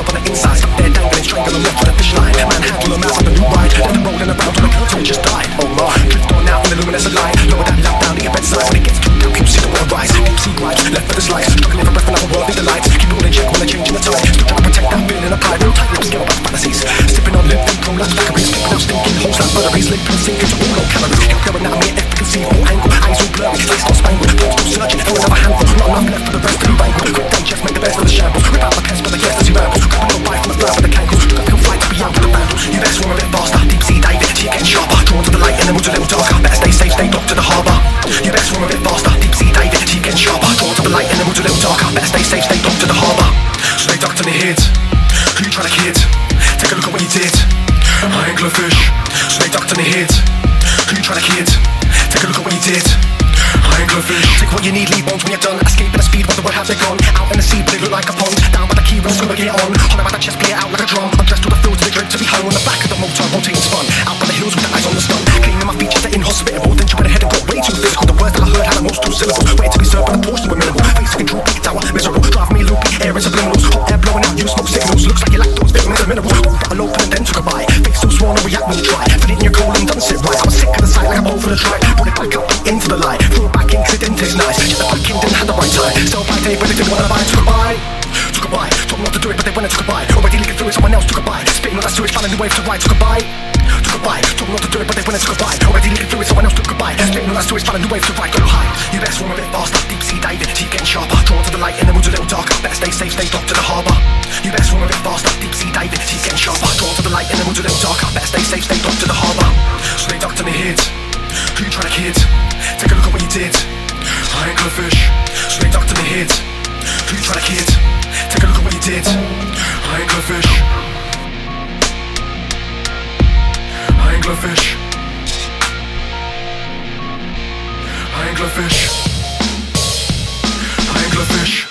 hang up on the inside. Stuck there dangling, strangle and left with a fish line Manhandle the out on the new ride? Then I'm rolling around on a curb till just died. Oh my, drift on out in the luminescent light. Lower that lamp down to your bedside. When it gets too dark, you see the world rise. Deep sea gripes, left for the slice. Struggling for breath, another world need the lights Keep all in check while they're changing the tide. Still trying to protect that feeling of pride Real tight lips, get up fantasies. Sipping on lip, then pro like a factories Spitting out stinking holes like butteries. Lipping, sinking to all low calories. Keep going out, me at efficacy, all angle. Eyes all blurry, face all hit. Who you trying to kid? Take a look at what you did. I ain't fish. So they ducked in the hit. Who you trying to kid? Take a look at what you did. I ain't fish. Take what you need, leave bones when you're done. Escape at a speed, wonder where have they gone? Out in the sea, but they look like a pond. Down by the key, run's gonna get on. Holler at the chest, play it out like a drum. To the field to the drink to be hung on the back of the motor, rotating spun. Out by the hills with the eyes on the stun. Cleaning my features, they're inhospitable. Then she went ahead and got way too physical. The words that I heard had the most two syllables. Waiting to be served, but the lactose, vitamins and minerals. Bottle open and then took a bite. Face still sworn to react when you try. Fit it in your colon, doesn't sit right. I was sick of the sight like a bowl for the try. Put it back up into the light. Threw it back in 'cause it didn't taste nice. Get the back in, didn't have the right time. Sell by day, but they didn't wanna buy. Took a bite. Took a bite. Told them not to do it, but they went and took a bite. Already looking through it, someone else took a bite. Spitting on that sewage, found a new wave to ride. Took a bite. Took a bite. Told them not to do it, but they went and took a bite. Already looking through it, someone else took a bite. Spitting on that sewage, found a new wave to ride. Go high. You better swim a bit faster. Deep sea diving, keep getting sharper. Come to the dock, better stay safe, stay close to the harbour Stay docked in the hits. Who you trying to kid? Take a look at what you did I ain't gonna fish Stay docked in the hits. Who you trying to kid? Take a look at what you did I ain't gonna fish I ain't gonna fish I ain't gonna fish I ain't gonna fish